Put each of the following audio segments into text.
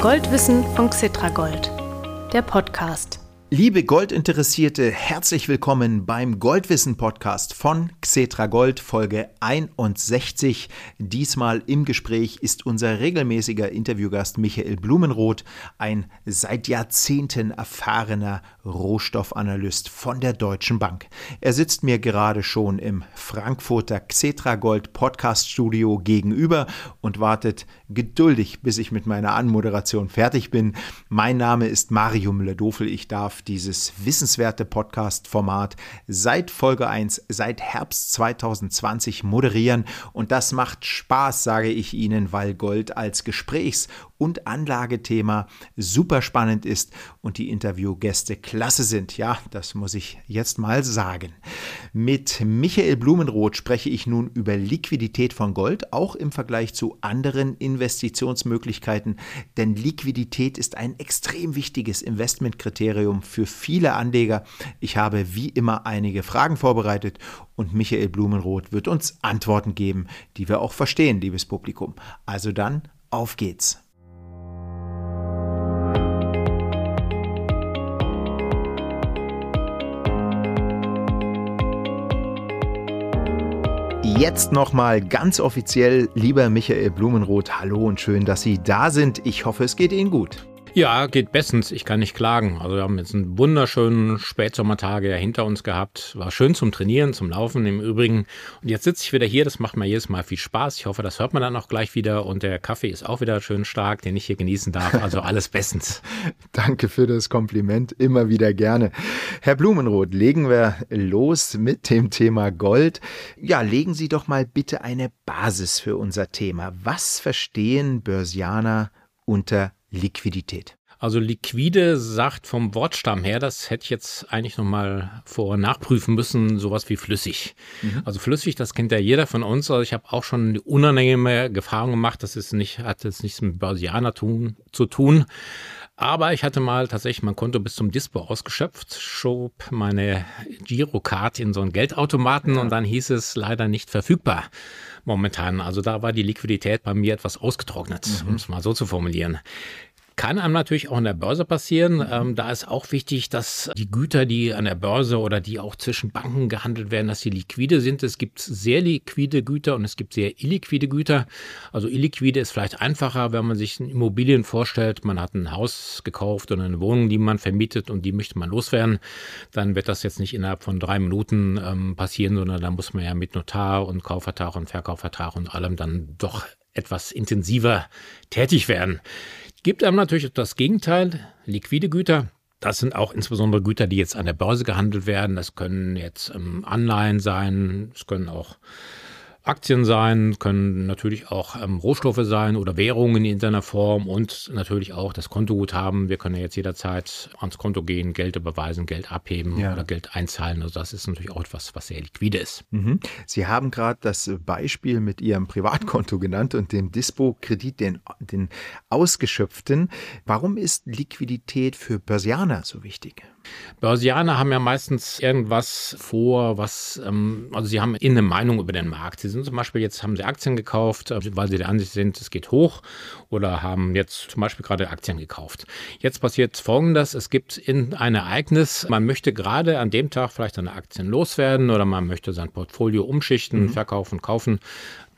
Goldwissen von Xetragold, der Podcast. Liebe Goldinteressierte, herzlich willkommen beim Goldwissen Podcast von Xetra Gold Folge 61. Diesmal im Gespräch ist unser regelmäßiger Interviewgast Michael Blumenroth, ein seit Jahrzehnten erfahrener Rohstoffanalyst von der Deutschen Bank. Er sitzt mir gerade schon im Frankfurter Xetra Gold Podcast Studio gegenüber und wartet geduldig, bis ich mit meiner Anmoderation fertig bin. Mein Name ist Mario Müller-Dofel. Ich darf dieses wissenswerte Podcast-Format seit Folge 1, seit Herbst 2020 moderieren. Und das macht Spaß, sage ich Ihnen, weil Gold als Gesprächs- und Anlagethema super spannend ist und die Interviewgäste klasse sind. Ja, das muss ich jetzt mal sagen. Mit Michael Blumenroth spreche ich nun über Liquidität von Gold, auch im Vergleich zu anderen Investitionsmöglichkeiten, denn Liquidität ist ein extrem wichtiges Investmentkriterium für viele Anleger. Ich habe wie immer einige Fragen vorbereitet und Michael Blumenroth wird uns Antworten geben, die wir auch verstehen, liebes Publikum. Also dann, auf geht's. Jetzt nochmal ganz offiziell, lieber Michael Blumenroth, hallo und schön, dass Sie da sind. Ich hoffe, es geht Ihnen gut. Ja, geht bestens. Ich kann nicht klagen. Also wir haben jetzt einen wunderschönen Spätsommertage hinter uns gehabt. War schön zum Trainieren, zum Laufen im Übrigen. Und jetzt sitze ich wieder hier. Das macht mir jedes Mal viel Spaß. Ich hoffe, das hört man dann auch gleich wieder. Und der Kaffee ist auch wieder schön stark, den ich hier genießen darf. Also alles bestens. Danke für das Kompliment. Immer wieder gerne. Herr Blumenroth, legen wir los mit dem Thema Gold. Ja, legen Sie doch mal bitte eine Basis für unser Thema. Was verstehen Börsianer unter Liquidität. Also liquide sagt vom Wortstamm her, das hätte ich jetzt eigentlich nochmal vor nachprüfen müssen, sowas wie flüssig. Mhm. Also flüssig, das kennt ja jeder von uns. Also ich habe auch schon eine unangenehme Erfahrung gemacht, das ist nicht, hat jetzt nichts mit Börsianer tun, zu tun. Aber ich hatte mal tatsächlich mein Konto bis zum Dispo ausgeschöpft, schob meine Girocard in so einen Geldautomaten ja. und dann hieß es leider nicht verfügbar momentan. Also da war die Liquidität bei mir etwas ausgetrocknet, mhm. um es mal so zu formulieren. Kann einem natürlich auch an der Börse passieren. Ähm, da ist auch wichtig, dass die Güter, die an der Börse oder die auch zwischen Banken gehandelt werden, dass sie liquide sind. Es gibt sehr liquide Güter und es gibt sehr illiquide Güter. Also illiquide ist vielleicht einfacher, wenn man sich Immobilien vorstellt. Man hat ein Haus gekauft oder eine Wohnung, die man vermietet und die möchte man loswerden. Dann wird das jetzt nicht innerhalb von drei Minuten ähm, passieren, sondern da muss man ja mit Notar und Kaufvertrag und Verkaufvertrag und allem dann doch etwas intensiver tätig werden. Gibt einem natürlich das Gegenteil, liquide Güter. Das sind auch insbesondere Güter, die jetzt an der Börse gehandelt werden. Das können jetzt ähm, Anleihen sein, es können auch Aktien sein, können natürlich auch ähm, Rohstoffe sein oder Währungen in irgendeiner Form und natürlich auch das Kontoguthaben. Wir können ja jetzt jederzeit ans Konto gehen, Geld überweisen, Geld abheben ja. oder Geld einzahlen. Also das ist natürlich auch etwas, was sehr liquide ist. Mhm. Sie haben gerade das Beispiel mit Ihrem Privatkonto genannt und dem Dispo-Kredit, den, den ausgeschöpften. Warum ist Liquidität für Börsianer so wichtig? Börsianer haben ja meistens irgendwas vor, was, ähm, also sie haben eine Meinung über den Markt. Sie sind zum Beispiel jetzt, haben sie Aktien gekauft, äh, weil sie der Ansicht sind, es geht hoch oder haben jetzt zum Beispiel gerade Aktien gekauft. Jetzt passiert Folgendes, es gibt ein Ereignis, man möchte gerade an dem Tag vielleicht seine Aktien loswerden oder man möchte sein Portfolio umschichten, mhm. verkaufen, kaufen.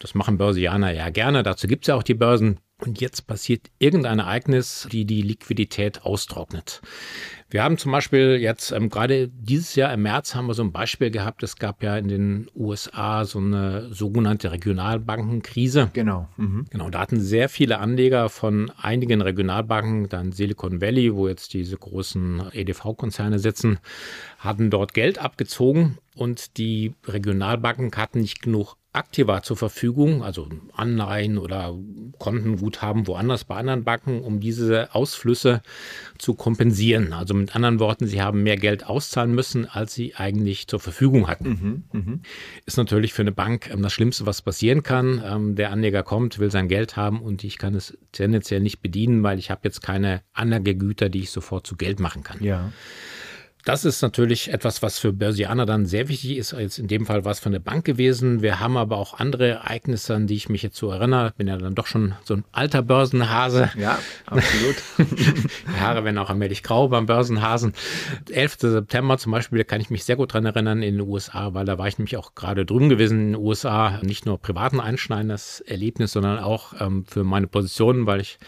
Das machen Börsianer ja gerne, dazu gibt es ja auch die Börsen. Und jetzt passiert irgendein Ereignis, die die Liquidität austrocknet. Wir haben zum Beispiel jetzt ähm, gerade dieses Jahr im März haben wir so ein Beispiel gehabt. Es gab ja in den USA so eine sogenannte Regionalbankenkrise. Genau. Mhm. Genau. Da hatten sehr viele Anleger von einigen Regionalbanken, dann Silicon Valley, wo jetzt diese großen EDV-Konzerne sitzen, hatten dort Geld abgezogen und die Regionalbanken hatten nicht genug Aktiva zur Verfügung, also Anleihen oder Kontenguthaben woanders bei anderen Banken, um diese Ausflüsse zu kompensieren. Also mit anderen Worten, sie haben mehr Geld auszahlen müssen, als sie eigentlich zur Verfügung hatten. Mhm, mh. Ist natürlich für eine Bank ähm, das Schlimmste, was passieren kann. Ähm, der Anleger kommt, will sein Geld haben und ich kann es tendenziell nicht bedienen, weil ich habe jetzt keine Anlagegüter, die ich sofort zu Geld machen kann. Ja. Das ist natürlich etwas, was für Börsianer dann sehr wichtig ist. Jetzt in dem Fall war es von der Bank gewesen. Wir haben aber auch andere Ereignisse, an die ich mich jetzt so erinnere. Bin ja dann doch schon so ein alter Börsenhase. Ja, absolut. Die Haare werden auch allmählich grau beim Börsenhasen. 11. September zum Beispiel, da kann ich mich sehr gut dran erinnern in den USA, weil da war ich nämlich auch gerade drüben gewesen in den USA. Nicht nur privaten einschneidendes Erlebnis, sondern auch ähm, für meine Position, weil ich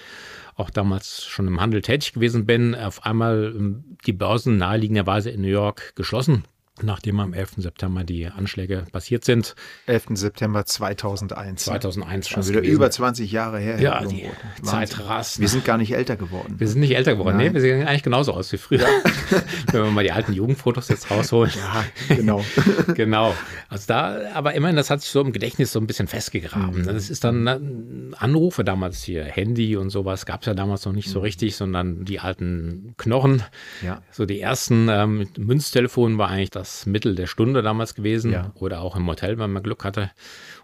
auch damals schon im Handel tätig gewesen bin, auf einmal ähm, die Börsen naheliegenderweise in New York geschlossen nachdem am 11. September die Anschläge passiert sind. 11. September 2001. 2001 schon wieder gewesen. über 20 Jahre her. Ja, die Zeit rast. Wir sind gar nicht älter geworden. Wir sind nicht älter geworden. Nein. Nee, wir sehen eigentlich genauso aus wie früher. Ja. Wenn wir mal die alten Jugendfotos jetzt rausholen. Ja, genau. genau. Also da, aber immerhin, das hat sich so im Gedächtnis so ein bisschen festgegraben. Mhm. Das ist dann Anrufe damals hier, Handy und sowas gab es ja damals noch nicht so mhm. richtig, sondern die alten Knochen. Ja. So die ersten ähm, Münztelefonen war eigentlich das das Mittel der Stunde damals gewesen ja. oder auch im Hotel, wenn man Glück hatte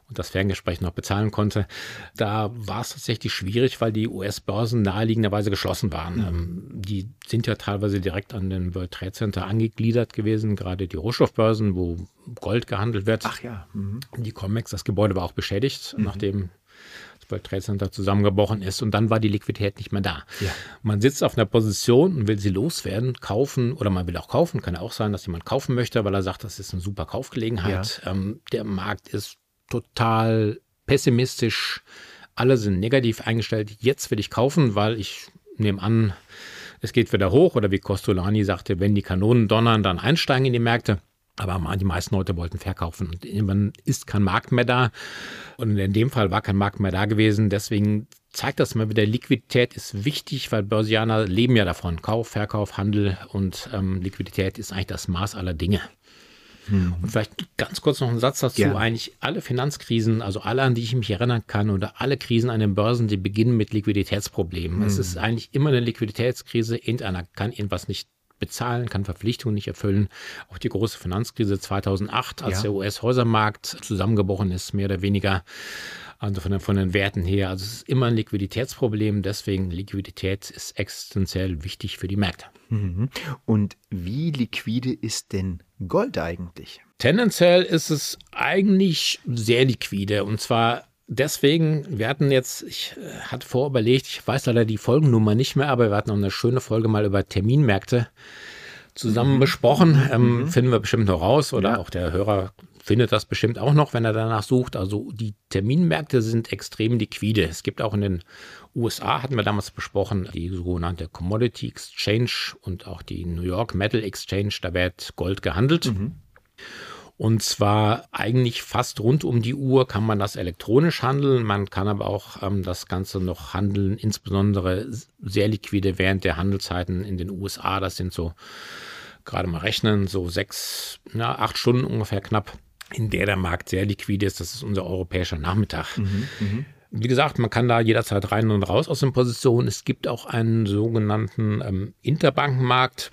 und das Ferngespräch noch bezahlen konnte. Da war es tatsächlich schwierig, weil die US-Börsen naheliegenderweise geschlossen waren. Mhm. Die sind ja teilweise direkt an den World Trade Center angegliedert gewesen, gerade die Rohstoffbörsen, wo Gold gehandelt wird. Ach ja. Mhm. Die Comex, das Gebäude war auch beschädigt, mhm. nachdem World Trade Center zusammengebrochen ist und dann war die Liquidität nicht mehr da. Ja. Man sitzt auf einer Position und will sie loswerden, kaufen oder man will auch kaufen. Kann ja auch sein, dass jemand kaufen möchte, weil er sagt, das ist eine super Kaufgelegenheit. Ja. Ähm, der Markt ist total pessimistisch. Alle sind negativ eingestellt. Jetzt will ich kaufen, weil ich nehme an, es geht wieder hoch oder wie Costolani sagte, wenn die Kanonen donnern, dann einsteigen in die Märkte. Aber die meisten Leute wollten verkaufen und irgendwann ist kein Markt mehr da. Und in dem Fall war kein Markt mehr da gewesen. Deswegen zeigt das mal wieder, Liquidität ist wichtig, weil Börsianer leben ja davon. Kauf, Verkauf, Handel und ähm, Liquidität ist eigentlich das Maß aller Dinge. Hm. Und vielleicht ganz kurz noch ein Satz dazu. Ja. Eigentlich alle Finanzkrisen, also alle, an die ich mich erinnern kann, oder alle Krisen an den Börsen, die beginnen mit Liquiditätsproblemen. Hm. Es ist eigentlich immer eine Liquiditätskrise. Irgendeiner kann irgendwas nicht bezahlen, kann Verpflichtungen nicht erfüllen. Auch die große Finanzkrise 2008, als ja. der US-Häusermarkt zusammengebrochen ist, mehr oder weniger. Also von den, von den Werten her. Also es ist immer ein Liquiditätsproblem. Deswegen Liquidität ist existenziell wichtig für die Märkte. Mhm. Und wie liquide ist denn Gold eigentlich? Tendenziell ist es eigentlich sehr liquide. Und zwar deswegen, wir hatten jetzt, ich äh, hatte vorüberlegt, ich weiß leider die Folgennummer nicht mehr, aber wir hatten noch eine schöne Folge mal über Terminmärkte zusammen mhm. besprochen. Ähm, mhm. Finden wir bestimmt noch raus oder ja. auch der Hörer findet das bestimmt auch noch, wenn er danach sucht. Also die Terminmärkte sind extrem liquide. Es gibt auch in den USA, hatten wir damals besprochen, die sogenannte Commodity Exchange und auch die New York Metal Exchange, da wird Gold gehandelt. Mhm. Und zwar eigentlich fast rund um die Uhr kann man das elektronisch handeln. Man kann aber auch ähm, das Ganze noch handeln, insbesondere sehr liquide während der Handelszeiten in den USA. Das sind so, gerade mal rechnen, so sechs, na, acht Stunden ungefähr knapp, in der der Markt sehr liquide ist. Das ist unser europäischer Nachmittag. Mhm, mh. Wie gesagt, man kann da jederzeit rein und raus aus den Positionen. Es gibt auch einen sogenannten ähm, Interbankenmarkt.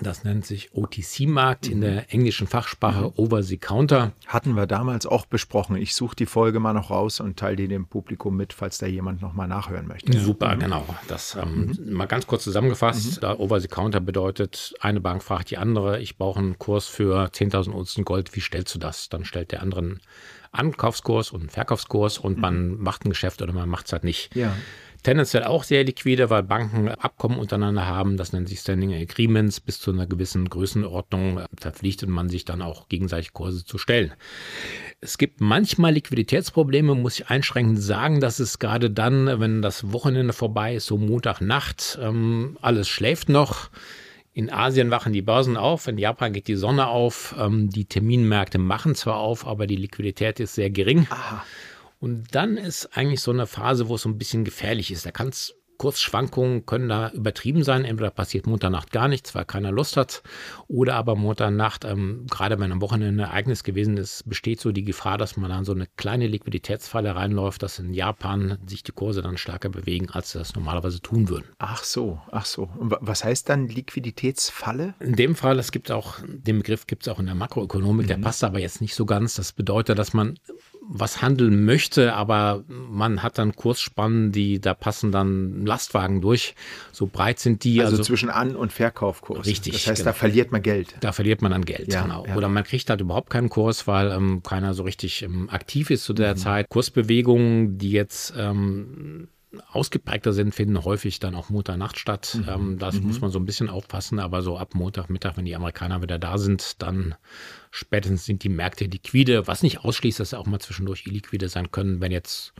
Das nennt sich OTC-Markt in der englischen Fachsprache mhm. Over-the-Counter. Hatten wir damals auch besprochen. Ich suche die Folge mal noch raus und teile die dem Publikum mit, falls da jemand noch mal nachhören möchte. Super, mhm. genau. Das ähm, mhm. mal ganz kurz zusammengefasst. Mhm. Over-the-Counter bedeutet, eine Bank fragt die andere, ich brauche einen Kurs für 10.000 Unzen Gold, wie stellst du das? Dann stellt der andere einen Ankaufskurs und einen Verkaufskurs und man mhm. macht ein Geschäft oder man macht es halt nicht. Ja tendenziell auch sehr liquide, weil Banken Abkommen untereinander haben. Das nennt sich Standing Agreements. Bis zu einer gewissen Größenordnung verpflichtet man sich dann auch gegenseitig Kurse zu stellen. Es gibt manchmal Liquiditätsprobleme, muss ich einschränkend sagen. dass es gerade dann, wenn das Wochenende vorbei ist, so Montagnacht, ähm, alles schläft noch. In Asien wachen die Börsen auf, in Japan geht die Sonne auf. Ähm, die Terminmärkte machen zwar auf, aber die Liquidität ist sehr gering. Aha. Und dann ist eigentlich so eine Phase, wo es so ein bisschen gefährlich ist. Da kann es Kursschwankungen können da übertrieben sein. Entweder passiert Montagnacht gar nichts, weil keiner Lust hat, oder aber Montagnacht, ähm, gerade wenn am Wochenende ein Ereignis gewesen ist, besteht so die Gefahr, dass man dann so eine kleine Liquiditätsfalle reinläuft, dass in Japan sich die Kurse dann stärker bewegen, als sie das normalerweise tun würden. Ach so, ach so. Und was heißt dann Liquiditätsfalle? In dem Fall, es gibt auch, den Begriff gibt es auch in der Makroökonomik, mhm. der passt aber jetzt nicht so ganz. Das bedeutet, dass man was handeln möchte, aber man hat dann Kursspannen, die da passen dann Lastwagen durch. So breit sind die. Also, also zwischen An- und Verkaufkurs. Richtig. Das heißt, genau. da verliert man Geld. Da verliert man dann Geld, ja, genau. Ja. Oder man kriegt halt überhaupt keinen Kurs, weil ähm, keiner so richtig ähm, aktiv ist zu der mhm. Zeit. Kursbewegungen, die jetzt ähm, ausgeprägter sind, finden häufig dann auch Montag-Nacht statt. Mhm. Ähm, das mhm. muss man so ein bisschen aufpassen, aber so ab Montagmittag, wenn die Amerikaner wieder da sind, dann spätestens sind die Märkte liquide, was nicht ausschließt, dass sie auch mal zwischendurch illiquide sein können, wenn jetzt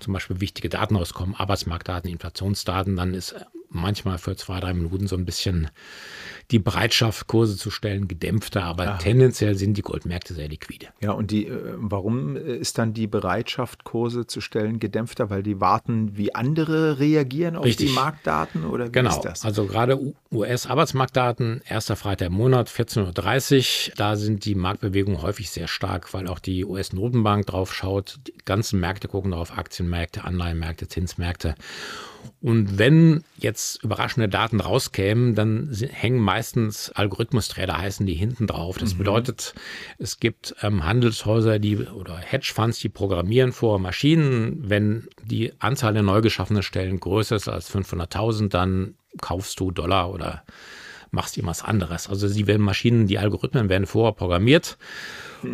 zum Beispiel wichtige Daten rauskommen, Arbeitsmarktdaten, Inflationsdaten, dann ist manchmal für zwei, drei Minuten so ein bisschen die Bereitschaft, Kurse zu stellen, gedämpfter, aber Aha. tendenziell sind die Goldmärkte sehr liquide. Ja, und die, äh, warum ist dann die Bereitschaft, Kurse zu stellen, gedämpfter? Weil die warten, wie andere reagieren auf Richtig. die Marktdaten oder wie genau. ist das? Also gerade US-Arbeitsmarktdaten, erster Freitag im Monat, 14.30 Uhr, da sind die Marktbewegungen häufig sehr stark, weil auch die US-Notenbank drauf schaut. Die ganzen Märkte gucken darauf, Aktienmärkte, Anleihenmärkte, Zinsmärkte. Und wenn jetzt überraschende Daten rauskämen, dann hängen meistens Algorithmustrader heißen die hinten drauf. Das mhm. bedeutet, es gibt ähm, Handelshäuser, die oder Hedgefonds, die programmieren vor Maschinen. Wenn die Anzahl der neu geschaffenen Stellen größer ist als 500.000, dann kaufst du Dollar oder machst irgendwas anderes. Also sie werden Maschinen, die Algorithmen werden vorher programmiert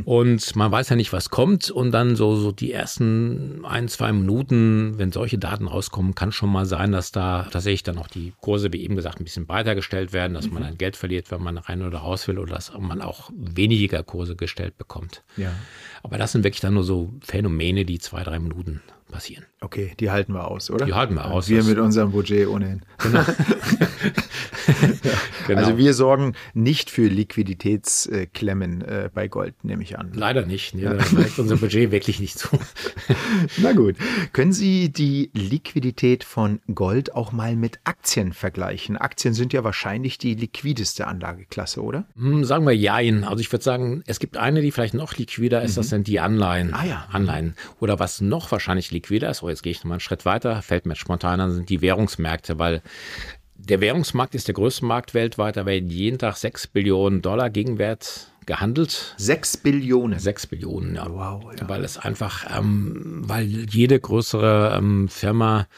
und man weiß ja nicht, was kommt. Und dann so, so die ersten ein, zwei Minuten, wenn solche Daten rauskommen, kann schon mal sein, dass da tatsächlich dann auch die Kurse, wie eben gesagt, ein bisschen breiter gestellt werden, dass man mhm. dann Geld verliert, wenn man rein oder raus will oder dass man auch weniger Kurse gestellt bekommt. Ja. Aber das sind wirklich dann nur so Phänomene, die zwei, drei Minuten passieren. Okay, die halten wir aus, oder? Die halten wir aus. Wir mit unserem Budget ohnehin. Genau. ja, genau. Also wir sorgen nicht für Liquiditätsklemmen äh, bei Gold, nehme ich an. Leider nicht. Nee, ja. Da reicht unser Budget wirklich nicht zu. Na gut. Können Sie die Liquidität von Gold auch mal mit Aktien vergleichen? Aktien sind ja wahrscheinlich die liquideste Anlageklasse, oder? Hm, sagen wir Jein. Also ich würde sagen, es gibt eine, die vielleicht noch liquider ist, mhm. das sind die Anleihen. Ah ja. Anleihen. Oder was noch wahrscheinlich liquider ist, oh, jetzt gehe ich nochmal einen Schritt weiter, fällt mir spontan an, sind die Währungsmärkte, weil der Währungsmarkt ist der größte Markt weltweit, da werden jeden Tag 6 Billionen Dollar Gegenwert gehandelt. 6 Billionen? 6 Billionen, ja. Wow, ja. Weil es einfach, ähm, weil jede größere ähm, Firma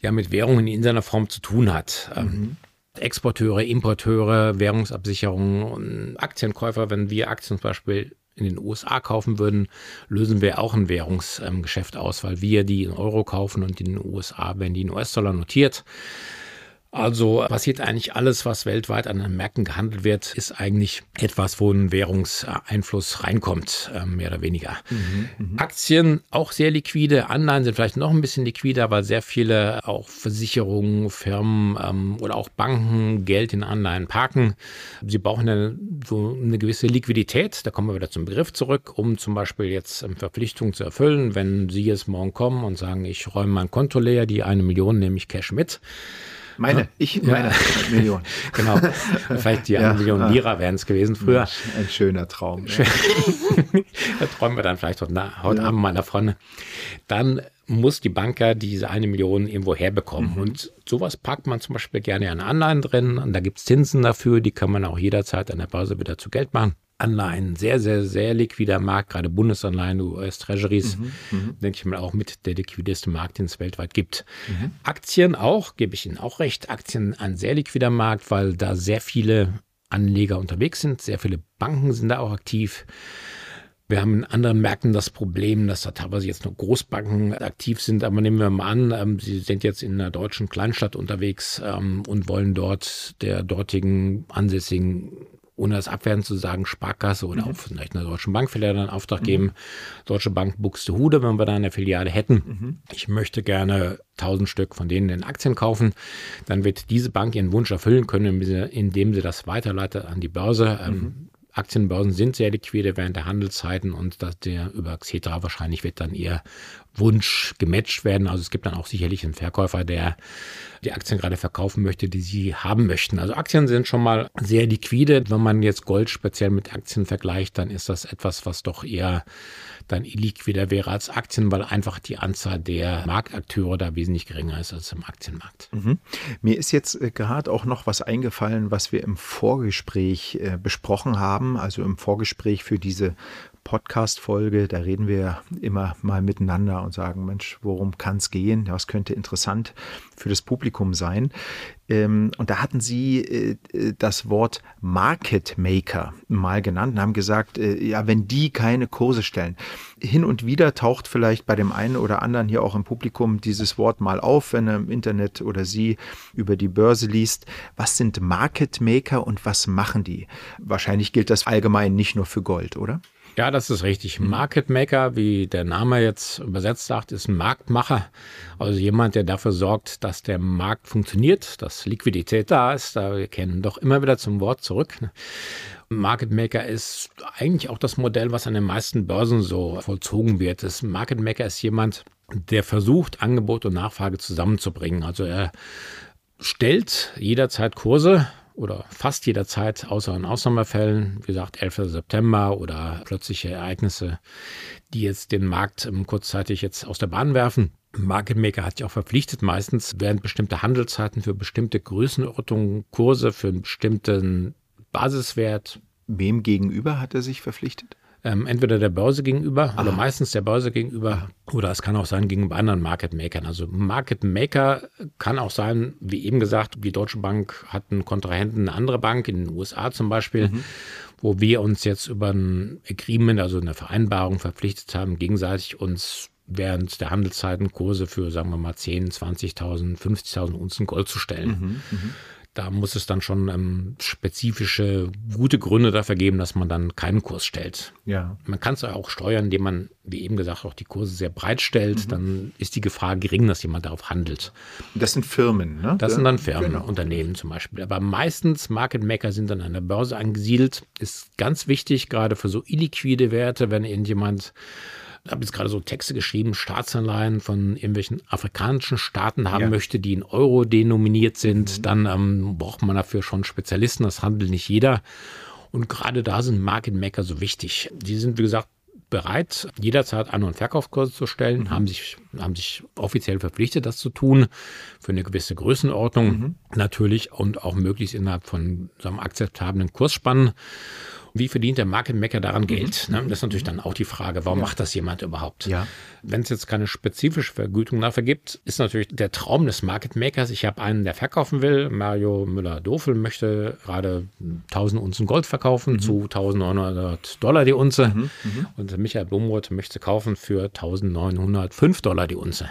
ja mit Währungen in seiner Form zu tun hat. Ähm, mhm. Exporteure, Importeure, Währungsabsicherungen, Aktienkäufer, wenn wir Aktien zum Beispiel in den USA kaufen würden, lösen wir auch ein Währungsgeschäft aus, weil wir die in Euro kaufen und in den USA werden die in US-Dollar notiert. Also passiert eigentlich alles, was weltweit an den Märkten gehandelt wird, ist eigentlich etwas, wo ein Währungseinfluss reinkommt, äh, mehr oder weniger. Mhm, mhm, Aktien auch sehr liquide, Anleihen sind vielleicht noch ein bisschen liquider, weil sehr viele auch Versicherungen, Firmen ähm, oder auch Banken Geld in Anleihen parken. Sie brauchen eine, so eine gewisse Liquidität, da kommen wir wieder zum Begriff zurück, um zum Beispiel jetzt ähm, Verpflichtungen zu erfüllen. Wenn Sie jetzt morgen kommen und sagen, ich räume mein Konto leer, die eine Million nehme ich Cash mit, meine, ich, meine ja. Million. genau. Vielleicht die ja, eine Million Lira wären es gewesen früher. Ein schöner Traum. Ja. da träumen wir dann vielleicht heute, heute Abend mal davon. Dann muss die Banker diese eine Million irgendwo herbekommen. Mhm. Und sowas packt man zum Beispiel gerne an Anleihen drin. Und da gibt es Zinsen dafür, die kann man auch jederzeit an der Börse wieder zu Geld machen. Anleihen, sehr, sehr, sehr liquider Markt, gerade Bundesanleihen, US-Treasuries, mhm, mhm, denke ich mal auch mit der liquideste Markt, den es weltweit gibt. Mhm. Aktien auch, gebe ich Ihnen auch recht, Aktien ein sehr liquider Markt, weil da sehr viele Anleger unterwegs sind, sehr viele Banken sind da auch aktiv. Wir haben in anderen Märkten das Problem, dass da teilweise jetzt nur Großbanken aktiv sind, aber nehmen wir mal an, ähm, Sie sind jetzt in einer deutschen Kleinstadt unterwegs ähm, und wollen dort der dortigen ansässigen ohne das abwerten zu sagen, Sparkasse oder mhm. auch vielleicht einer Deutschen Bank vielleicht einen Auftrag mhm. geben. Deutsche Bank Buxtehude, wenn wir da eine Filiale hätten. Mhm. Ich möchte gerne 1000 Stück von denen in Aktien kaufen. Dann wird diese Bank ihren Wunsch erfüllen können, indem sie das weiterleitet an die Börse. Ähm, mhm. Aktienbörsen sind sehr liquide während der Handelszeiten und dass der über Xetra wahrscheinlich wird dann ihr Wunsch gematcht werden. Also es gibt dann auch sicherlich einen Verkäufer, der die Aktien gerade verkaufen möchte, die sie haben möchten. Also Aktien sind schon mal sehr liquide. Wenn man jetzt Gold speziell mit Aktien vergleicht, dann ist das etwas, was doch eher dann illiquider wäre als Aktien, weil einfach die Anzahl der Marktakteure da wesentlich geringer ist als im Aktienmarkt. Mhm. Mir ist jetzt äh, gerade auch noch was eingefallen, was wir im Vorgespräch äh, besprochen haben, also im Vorgespräch für diese Podcast-Folge. Da reden wir immer mal miteinander und sagen, Mensch, worum kann es gehen? Was könnte interessant für das Publikum sein? Ähm, und da hatten Sie äh, äh, das Wort Market Maker mal genannt und haben gesagt, äh, ja, wenn die keine Kurse stellen. Hin und wieder taucht vielleicht bei dem einen oder anderen hier auch im Publikum dieses Wort mal auf, wenn er im Internet oder Sie über die Börse liest. Was sind Market Maker und was machen die? Wahrscheinlich gilt das allgemein nicht nur für Gold, oder? Ja, das ist richtig. Mhm. Market Maker, wie der Name jetzt übersetzt sagt, ist ein Marktmacher. Also jemand, der dafür sorgt, dass der Markt funktioniert, dass Liquidität da ist. Da wir kennen doch immer wieder zum Wort zurück. Market Maker ist eigentlich auch das Modell, was an den meisten Börsen so vollzogen wird. Das Market Maker ist jemand, der versucht, Angebot und Nachfrage zusammenzubringen. Also er stellt jederzeit Kurse oder fast jederzeit, außer in Ausnahmefällen, wie gesagt, 11. September oder plötzliche Ereignisse, die jetzt den Markt kurzzeitig jetzt aus der Bahn werfen. Market Maker hat ja auch verpflichtet, meistens während bestimmte Handelszeiten für bestimmte Größenordnungen, Kurse für einen bestimmten Basiswert. Wem gegenüber hat er sich verpflichtet? Ähm, entweder der Börse gegenüber Aha. oder meistens der Börse gegenüber oder es kann auch sein gegenüber anderen Market Makern. Also Market Maker kann auch sein, wie eben gesagt, die Deutsche Bank hat einen Kontrahenten, eine andere Bank in den USA zum Beispiel. Mhm wo wir uns jetzt über ein Agreement, also eine Vereinbarung verpflichtet haben, gegenseitig uns während der Handelszeiten Kurse für, sagen wir mal, 10, 20.000, 50.000 Unzen Gold zu stellen. Mhm, mh da muss es dann schon ähm, spezifische, gute Gründe dafür geben, dass man dann keinen Kurs stellt. Ja. Man kann es auch steuern, indem man, wie eben gesagt, auch die Kurse sehr breit stellt. Mhm. Dann ist die Gefahr gering, dass jemand darauf handelt. Das sind Firmen, ne? Das sind dann Firmen, genau. Unternehmen zum Beispiel. Aber meistens Market Maker sind dann an der Börse angesiedelt. Ist ganz wichtig, gerade für so illiquide Werte, wenn irgendjemand habe jetzt gerade so Texte geschrieben, Staatsanleihen von irgendwelchen afrikanischen Staaten haben ja. möchte, die in Euro denominiert sind, mhm. dann ähm, braucht man dafür schon Spezialisten, das handelt nicht jeder. Und gerade da sind Market Maker so wichtig. Die sind, wie gesagt, bereit, jederzeit An- und Verkaufskurse zu stellen, mhm. haben, sich, haben sich offiziell verpflichtet, das zu tun, für eine gewisse Größenordnung mhm. natürlich und auch möglichst innerhalb von so einem akzeptablen Kursspannen. Wie verdient der Market Maker daran mhm. Geld? Ne? Das ist natürlich dann auch die Frage, warum ja. macht das jemand überhaupt? Ja. Wenn es jetzt keine spezifische Vergütung dafür gibt, ist natürlich der Traum des Market Makers, ich habe einen, der verkaufen will. Mario Müller-Dofel möchte gerade 1000 Unzen Gold verkaufen mhm. zu 1900 Dollar die Unze. Mhm. Mhm. Und Michael Blumroth möchte kaufen für 1905 Dollar die Unze.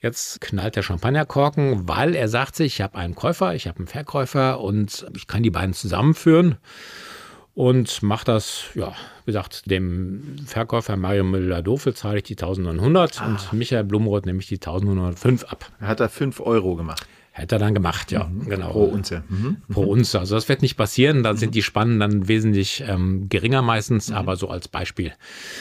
Jetzt knallt der Champagnerkorken, weil er sagt sich, ich habe einen Käufer, ich habe einen Verkäufer und ich kann die beiden zusammenführen und mache das, ja, wie gesagt, dem Verkäufer Mario Müller-Dofel zahle ich die 1900 ah. und Michael Blumroth nehme ich die 1905 ab. Er hat da 5 Euro gemacht. Hätte er dann gemacht, ja, mhm. genau. Pro Unze. Mhm. Pro Unze. Also das wird nicht passieren, da mhm. sind die Spannen dann wesentlich ähm, geringer meistens, mhm. aber so als Beispiel.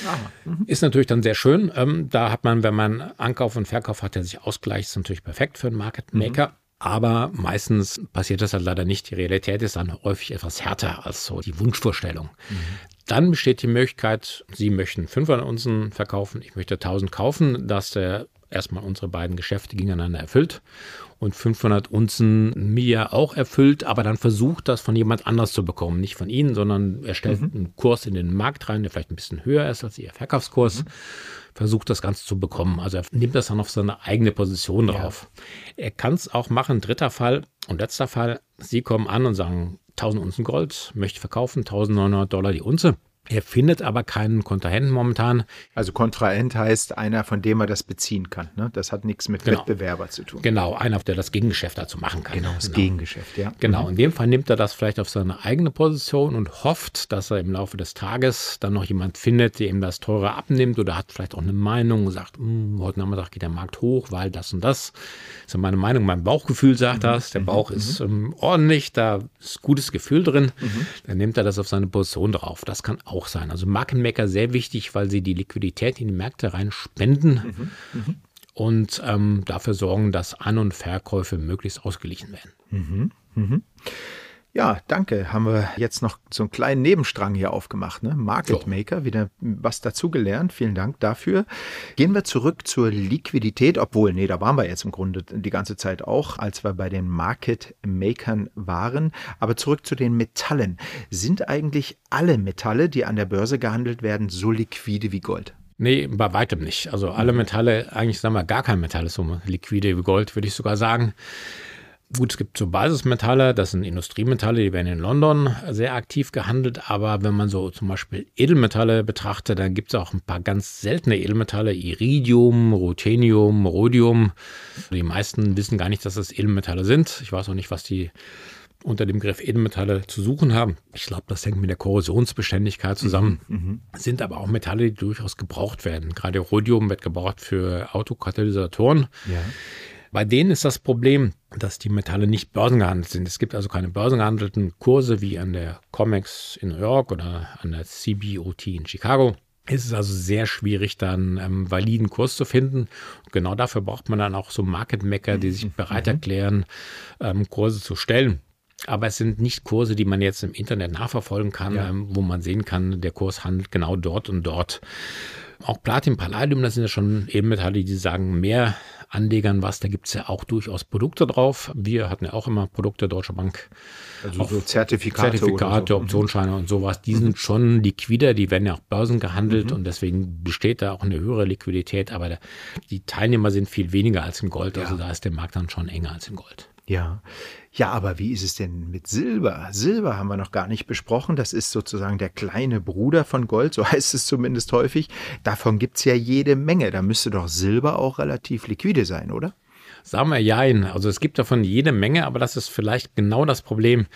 Ah. Ist natürlich dann sehr schön. Ähm, da hat man, wenn man Ankauf und Verkauf hat, der sich ausgleicht, ist natürlich perfekt für einen Market Maker. Aber meistens passiert das halt leider nicht. Die Realität ist dann häufig etwas härter als so die Wunschvorstellung. Mhm. Dann besteht die Möglichkeit, Sie möchten 500 Unzen verkaufen, ich möchte 1000 kaufen, dass der erstmal unsere beiden Geschäfte gegeneinander erfüllt und 500 Unzen mir auch erfüllt, aber dann versucht das von jemand anders zu bekommen. Nicht von Ihnen, sondern er stellt mhm. einen Kurs in den Markt rein, der vielleicht ein bisschen höher ist als Ihr Verkaufskurs. Mhm versucht das Ganze zu bekommen. Also er nimmt das dann auf seine eigene Position drauf. Ja. Er kann es auch machen, dritter Fall und letzter Fall. Sie kommen an und sagen, 1000 Unzen Gold, möchte verkaufen, 1900 Dollar die Unze. Er findet aber keinen Kontrahenten momentan. Also Kontrahent heißt einer, von dem er das beziehen kann. Ne? Das hat nichts mit genau. Wettbewerber zu tun. Genau, einer, der das Gegengeschäft dazu machen kann. Genau, das genau. Gegengeschäft, ja. Genau, mhm. in dem Fall nimmt er das vielleicht auf seine eigene Position und hofft, dass er im Laufe des Tages dann noch jemand findet, der ihm das teurer abnimmt oder hat vielleicht auch eine Meinung und sagt, hm, heute Nachmittag geht der Markt hoch, weil das und das. Das ist meine Meinung, mein Bauchgefühl sagt mhm. das. Der mhm. Bauch mhm. ist ähm, ordentlich, da ist gutes Gefühl drin. Mhm. Dann nimmt er das auf seine Position drauf. Das kann auch sein. Also Marken Maker sehr wichtig, weil sie die Liquidität in die Märkte rein spenden mhm, mh. und ähm, dafür sorgen, dass An- und Verkäufe möglichst ausgeglichen werden. Mhm, mh. Ja, danke. Haben wir jetzt noch so einen kleinen Nebenstrang hier aufgemacht. Ne? Market Maker, wieder was dazugelernt. Vielen Dank dafür. Gehen wir zurück zur Liquidität, obwohl, nee, da waren wir jetzt im Grunde die ganze Zeit auch, als wir bei den Market Makern waren. Aber zurück zu den Metallen. Sind eigentlich alle Metalle, die an der Börse gehandelt werden, so liquide wie Gold? Nee, bei weitem nicht. Also alle Metalle, eigentlich sagen wir gar kein Metall ist so liquide wie Gold, würde ich sogar sagen. Gut, es gibt so Basismetalle, das sind Industriemetalle, die werden in London sehr aktiv gehandelt, aber wenn man so zum Beispiel Edelmetalle betrachtet, dann gibt es auch ein paar ganz seltene Edelmetalle, Iridium, Ruthenium, Rhodium. Die meisten wissen gar nicht, dass das Edelmetalle sind. Ich weiß auch nicht, was die unter dem Begriff Edelmetalle zu suchen haben. Ich glaube, das hängt mit der Korrosionsbeständigkeit zusammen. Mhm, mhm, sind aber auch Metalle, die durchaus gebraucht werden. Gerade Rhodium wird gebraucht für Autokatalysatoren. Ja. Bei denen ist das Problem, dass die Metalle nicht börsengehandelt sind. Es gibt also keine börsengehandelten Kurse wie an der COMEX in New York oder an der CBOT in Chicago. Es ist also sehr schwierig, dann ähm, validen Kurs zu finden. genau dafür braucht man dann auch so Market Maker, die sich bereit mhm. erklären, ähm, Kurse zu stellen. Aber es sind nicht Kurse, die man jetzt im Internet nachverfolgen kann, ja. ähm, wo man sehen kann, der Kurs handelt genau dort und dort. Auch Platin, Palladium, das sind ja schon Ebenmetalle, die sagen mehr Anlegern was. Da gibt es ja auch durchaus Produkte drauf. Wir hatten ja auch immer Produkte, Deutsche Bank. Also so Zertifikate. Zertifikate, so. Mhm. Optionsscheine und sowas. Die mhm. sind schon liquider, die werden ja auch Börsen gehandelt mhm. und deswegen besteht da auch eine höhere Liquidität. Aber die Teilnehmer sind viel weniger als im Gold. Also ja. da ist der Markt dann schon enger als im Gold. Ja. Ja, aber wie ist es denn mit Silber? Silber haben wir noch gar nicht besprochen. Das ist sozusagen der kleine Bruder von Gold, so heißt es zumindest häufig. Davon gibt es ja jede Menge. Da müsste doch Silber auch relativ liquide sein, oder? Sagen wir jein. Also es gibt davon jede Menge, aber das ist vielleicht genau das Problem,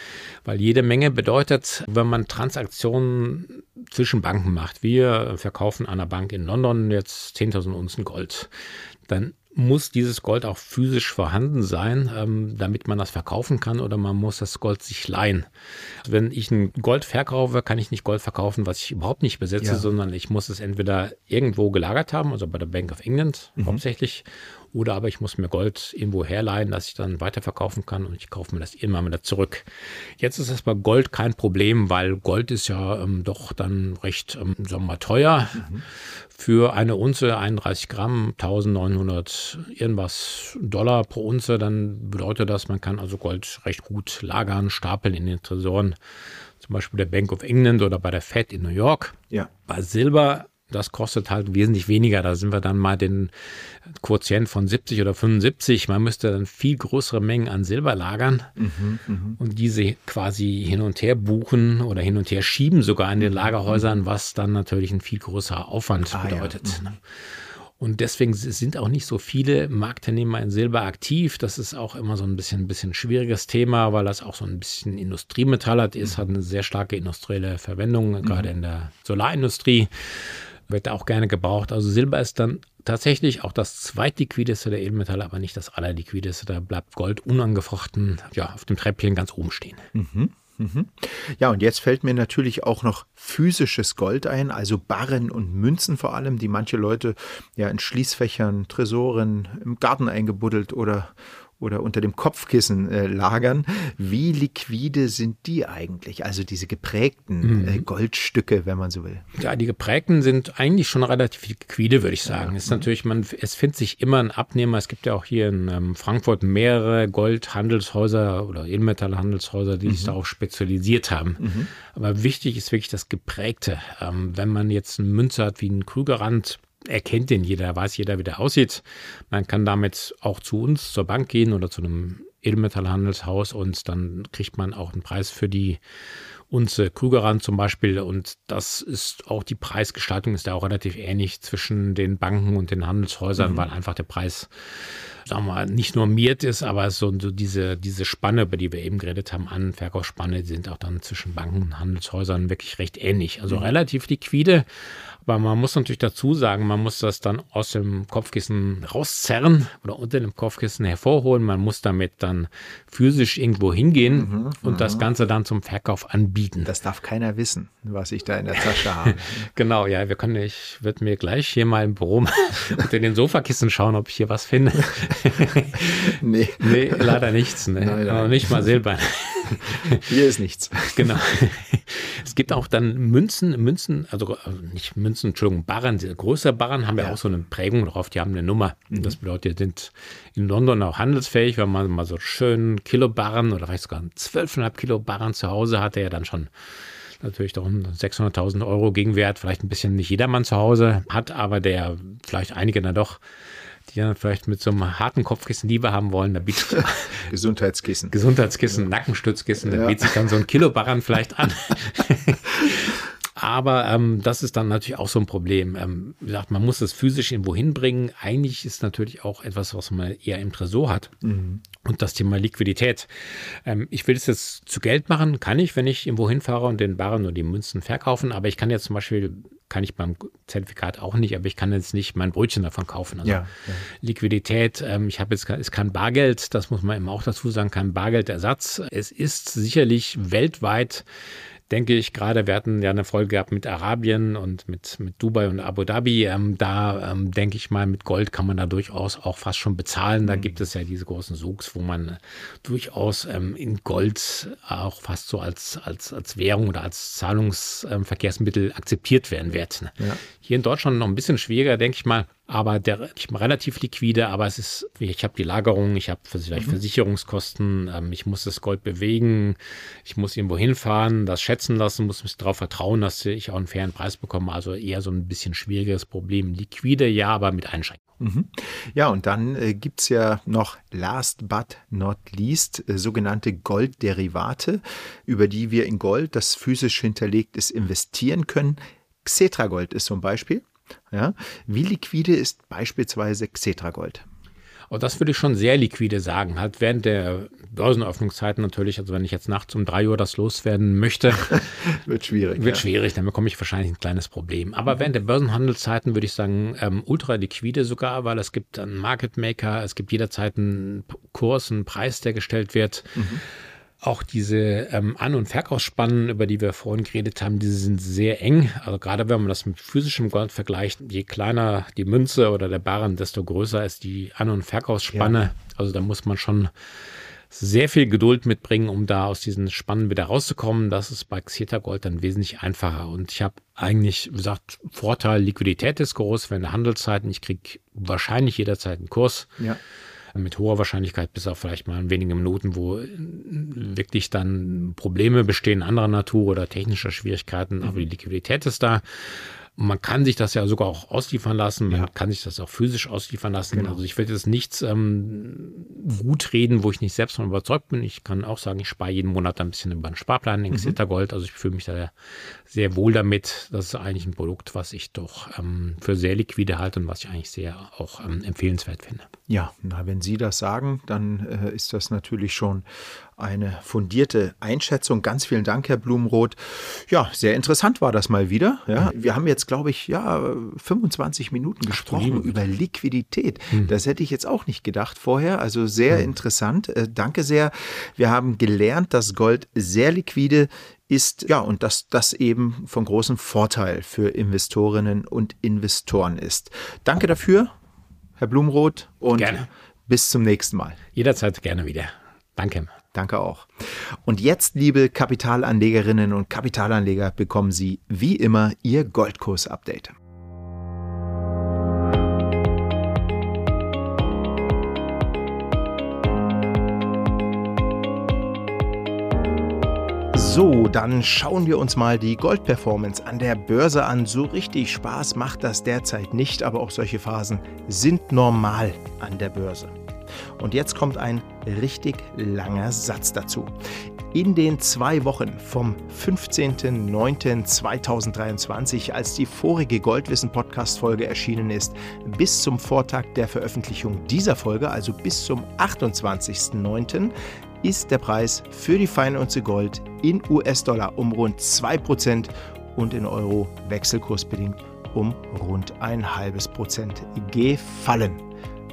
weil jede Menge bedeutet, wenn man Transaktionen zwischen Banken macht. Wir verkaufen einer Bank in London jetzt 10.000 Unzen Gold. Dann muss dieses Gold auch physisch vorhanden sein, ähm, damit man das verkaufen kann oder man muss das Gold sich leihen. Wenn ich ein Gold verkaufe, kann ich nicht Gold verkaufen, was ich überhaupt nicht besitze, ja. sondern ich muss es entweder irgendwo gelagert haben, also bei der Bank of England mhm. hauptsächlich, oder aber ich muss mir Gold irgendwo herleihen, dass ich dann weiterverkaufen kann und ich kaufe mir das irgendwann wieder zurück. Jetzt ist das bei Gold kein Problem, weil Gold ist ja ähm, doch dann recht, ähm, sagen wir mal, teuer. Mhm. Für eine Unze 31 Gramm, 1900 irgendwas Dollar pro Unze, dann bedeutet das, man kann also Gold recht gut lagern, stapeln in den Tresoren zum Beispiel der Bank of England oder bei der Fed in New York. Ja. Bei Silber das kostet halt wesentlich weniger. Da sind wir dann mal den Quotient von 70 oder 75. Man müsste dann viel größere Mengen an Silber lagern mhm, mhm, und diese quasi hin und her buchen oder hin und her schieben sogar in den mhm, Lagerhäusern, mhm. was dann natürlich ein viel größerer Aufwand ah, bedeutet. Ja. Ne? Und deswegen sind auch nicht so viele Marktteilnehmer in Silber aktiv. Das ist auch immer so ein bisschen, ein bisschen schwieriges Thema, weil das auch so ein bisschen Industriemetall hat. Es hat eine sehr starke industrielle Verwendung, mhm. gerade in der Solarindustrie wird auch gerne gebraucht. Also Silber ist dann tatsächlich auch das zweitliquideste der Edelmetalle, aber nicht das allerliquideste. Da bleibt Gold unangefochten ja, auf dem Treppchen ganz oben stehen. Mhm. Mhm. Ja, und jetzt fällt mir natürlich auch noch physisches Gold ein, also Barren und Münzen vor allem, die manche Leute ja in Schließfächern, Tresoren im Garten eingebuddelt oder oder unter dem Kopfkissen äh, lagern. Wie liquide sind die eigentlich? Also diese geprägten mhm. äh, Goldstücke, wenn man so will. Ja, die geprägten sind eigentlich schon relativ liquide, würde ich sagen. Ja. Ist mhm. natürlich, man, es findet sich immer ein Abnehmer. Es gibt ja auch hier in ähm, Frankfurt mehrere Goldhandelshäuser oder Edelmetallhandelshäuser, die mhm. sich darauf spezialisiert haben. Mhm. Aber wichtig ist wirklich das Geprägte. Ähm, wenn man jetzt eine Münze hat wie ein Krügerrand, erkennt den jeder, weiß jeder, wie der aussieht. Man kann damit auch zu uns zur Bank gehen oder zu einem Edelmetallhandelshaus und dann kriegt man auch einen Preis für die Unze Krügerrand zum Beispiel. Und das ist auch die Preisgestaltung ist da auch relativ ähnlich zwischen den Banken und den Handelshäusern, mhm. weil einfach der Preis, sagen wir mal, nicht normiert ist, aber so, so diese, diese Spanne, über die wir eben geredet haben, An- Verkaufsspanne, sind auch dann zwischen Banken und Handelshäusern wirklich recht ähnlich. Also mhm. relativ liquide, aber man muss natürlich dazu sagen, man muss das dann aus dem Kopfkissen rauszerren oder unter dem Kopfkissen hervorholen. Man muss damit dann physisch irgendwo hingehen mhm, und das mhm. Ganze dann zum Verkauf anbieten. Das darf keiner wissen, was ich da in der Tasche habe. genau, ja, wir können, ich würde mir gleich hier mal im Büro unter den Sofakissen schauen, ob ich hier was finde. nee. nee, leider nichts. Ne? Nein, nein. Nicht mal Silber. Hier ist nichts. Genau. Es gibt auch dann Münzen, Münzen, also äh, nicht Münzen, Entschuldigung, Barren, größere Barren haben ja, ja, auch so eine Prägung drauf, die haben eine Nummer. Mhm. Das bedeutet, die sind in London auch handelsfähig, wenn man mal so schön Kilo Barren oder vielleicht sogar 12,5 Kilo Barren zu Hause hat, der ja dann schon natürlich doch 600.000 Euro Gegenwert, vielleicht ein bisschen nicht jedermann zu Hause hat, aber der vielleicht einige dann doch die dann vielleicht mit so einem harten Kopfkissen lieber haben wollen, da bietet Gesundheitskissen. Gesundheitskissen, ja. Nackenstützkissen, da ja. bietet sich dann so ein Kilobarren vielleicht an. Aber ähm, das ist dann natürlich auch so ein Problem. Ähm, wie gesagt, man muss es physisch irgendwo hinbringen. Eigentlich ist natürlich auch etwas, was man eher im Tresor hat. Mhm. Und das Thema Liquidität. Ähm, ich will es jetzt zu Geld machen, kann ich, wenn ich irgendwo hinfahre und den Barren oder die Münzen verkaufen. Aber ich kann jetzt zum Beispiel, kann ich beim Zertifikat auch nicht, aber ich kann jetzt nicht mein Brötchen davon kaufen. Also ja, ja. Liquidität, ähm, ich habe jetzt ist kein Bargeld, das muss man eben auch dazu sagen, kein Bargeldersatz. Es ist sicherlich weltweit denke ich gerade, wir hatten ja eine Folge gehabt mit Arabien und mit, mit Dubai und Abu Dhabi. Ähm, da ähm, denke ich mal, mit Gold kann man da durchaus auch fast schon bezahlen. Da mhm. gibt es ja diese großen Souks, wo man äh, durchaus ähm, in Gold auch fast so als, als, als Währung oder als Zahlungsverkehrsmittel akzeptiert werden wird. Ne? Ja. Hier in Deutschland noch ein bisschen schwieriger, denke ich mal aber der ich relativ liquide, aber es ist, ich habe die Lagerung, ich habe vielleicht mhm. Versicherungskosten, ähm, ich muss das Gold bewegen, ich muss irgendwo hinfahren, das schätzen lassen, muss mich darauf vertrauen, dass ich auch einen fairen Preis bekomme. Also eher so ein bisschen schwieriges Problem. Liquide ja, aber mit Einschränkungen. Mhm. Ja, und dann äh, gibt es ja noch last but not least äh, sogenannte Goldderivate, über die wir in Gold, das physisch hinterlegt ist, investieren können. Xetragold ist zum Beispiel. Ja? Wie liquide ist beispielsweise Xetragold? Und das würde ich schon sehr liquide sagen. Halt während der Börsenöffnungszeiten natürlich, also wenn ich jetzt nachts um drei Uhr das loswerden möchte, wird schwierig. Wird ja. schwierig, dann bekomme ich wahrscheinlich ein kleines Problem. Aber mhm. während der Börsenhandelszeiten würde ich sagen, ähm, ultra liquide sogar, weil es gibt einen Market Maker, es gibt jederzeit einen Kurs, einen Preis, der gestellt wird. Mhm. Auch diese ähm, An- und Verkaufsspannen, über die wir vorhin geredet haben, diese sind sehr eng. Also gerade wenn man das mit physischem Gold vergleicht, je kleiner die Münze oder der Barren, desto größer ist die An- und Verkaufsspanne. Ja. Also da muss man schon sehr viel Geduld mitbringen, um da aus diesen Spannen wieder rauszukommen. Das ist bei Xeta Gold dann wesentlich einfacher. Und ich habe eigentlich gesagt, Vorteil, Liquidität ist groß, wenn Handelszeiten, ich kriege wahrscheinlich jederzeit einen Kurs. Ja mit hoher Wahrscheinlichkeit, bis auf vielleicht mal wenige Minuten, wo wirklich dann Probleme bestehen anderer Natur oder technischer Schwierigkeiten, mhm. aber die Liquidität ist da. Man kann sich das ja sogar auch ausliefern lassen, man ja. kann sich das auch physisch ausliefern lassen. Genau. Also ich will jetzt nichts ähm, gut reden, wo ich nicht selbst von überzeugt bin. Ich kann auch sagen, ich spare jeden Monat ein bisschen über einen Sparplan in mhm. Gold. Also ich fühle mich da sehr wohl damit. Das ist eigentlich ein Produkt, was ich doch ähm, für sehr liquide halte und was ich eigentlich sehr auch ähm, empfehlenswert finde. Ja, na, wenn Sie das sagen, dann äh, ist das natürlich schon eine fundierte Einschätzung. Ganz vielen Dank, Herr Blumenroth. Ja, sehr interessant war das mal wieder. Ja, wir haben jetzt, glaube ich, ja, 25 Minuten gesprochen Ach, über Liquidität. Hm. Das hätte ich jetzt auch nicht gedacht vorher. Also sehr hm. interessant. Äh, danke sehr. Wir haben gelernt, dass Gold sehr liquide ist, ja, und dass das eben von großem Vorteil für Investorinnen und Investoren ist. Danke dafür, Herr Blumenroth, und gerne. bis zum nächsten Mal. Jederzeit gerne wieder. Danke. Danke auch. Und jetzt, liebe Kapitalanlegerinnen und Kapitalanleger, bekommen Sie wie immer Ihr Goldkurs-Update. So, dann schauen wir uns mal die Goldperformance an der Börse an. So richtig Spaß macht das derzeit nicht, aber auch solche Phasen sind normal an der Börse. Und jetzt kommt ein richtig langer Satz dazu. In den zwei Wochen vom 15.09.2023, als die vorige Goldwissen-Podcast-Folge erschienen ist, bis zum Vortag der Veröffentlichung dieser Folge, also bis zum 28.09., ist der Preis für die Feinunze Gold in US-Dollar um rund 2% und in Euro wechselkursbedingt um rund ein halbes Prozent gefallen.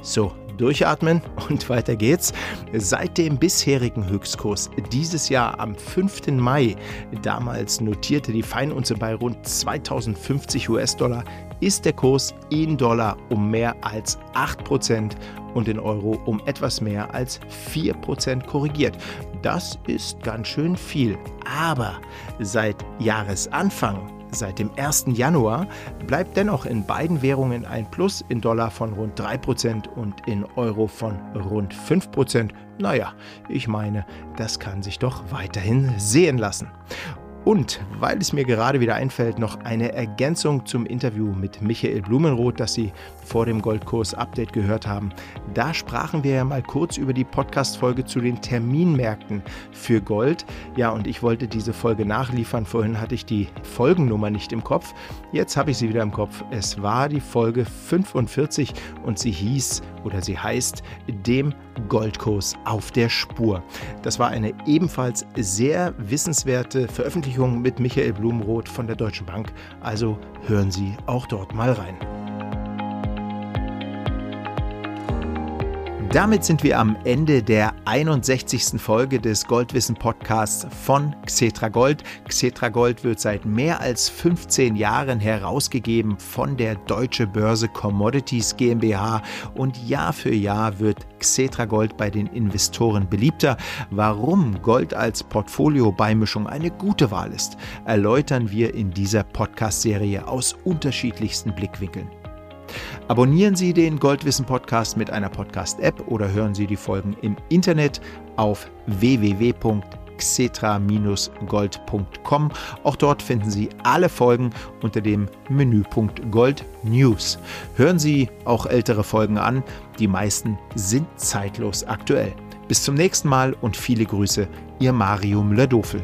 So, durchatmen und weiter geht's. Seit dem bisherigen Höchstkurs dieses Jahr am 5. Mai, damals notierte die Feinunze bei rund 2050 US-Dollar, ist der Kurs in Dollar um mehr als 8% und in Euro um etwas mehr als 4% korrigiert. Das ist ganz schön viel. Aber seit Jahresanfang Seit dem 1. Januar bleibt dennoch in beiden Währungen ein Plus in Dollar von rund 3% und in Euro von rund 5%. Naja, ich meine, das kann sich doch weiterhin sehen lassen. Und weil es mir gerade wieder einfällt, noch eine Ergänzung zum Interview mit Michael Blumenroth, das Sie vor dem Goldkurs-Update gehört haben. Da sprachen wir ja mal kurz über die Podcast-Folge zu den Terminmärkten für Gold. Ja, und ich wollte diese Folge nachliefern. Vorhin hatte ich die Folgennummer nicht im Kopf. Jetzt habe ich sie wieder im Kopf. Es war die Folge 45 und sie hieß oder sie heißt dem Goldkurs auf der Spur. Das war eine ebenfalls sehr wissenswerte Veröffentlichung mit Michael Blumenroth von der Deutschen Bank. Also hören Sie auch dort mal rein. Damit sind wir am Ende der 61. Folge des Goldwissen Podcasts von Xetra Gold. Xetra Gold wird seit mehr als 15 Jahren herausgegeben von der Deutsche Börse Commodities GmbH und Jahr für Jahr wird Xetra Gold bei den Investoren beliebter. Warum Gold als Portfolio-Beimischung eine gute Wahl ist, erläutern wir in dieser Podcast-Serie aus unterschiedlichsten Blickwinkeln. Abonnieren Sie den Goldwissen Podcast mit einer Podcast-App oder hören Sie die Folgen im Internet auf www.xetra-gold.com. Auch dort finden Sie alle Folgen unter dem Menüpunkt Gold News. Hören Sie auch ältere Folgen an, die meisten sind zeitlos aktuell. Bis zum nächsten Mal und viele Grüße, Ihr Mario Müller-Dofel.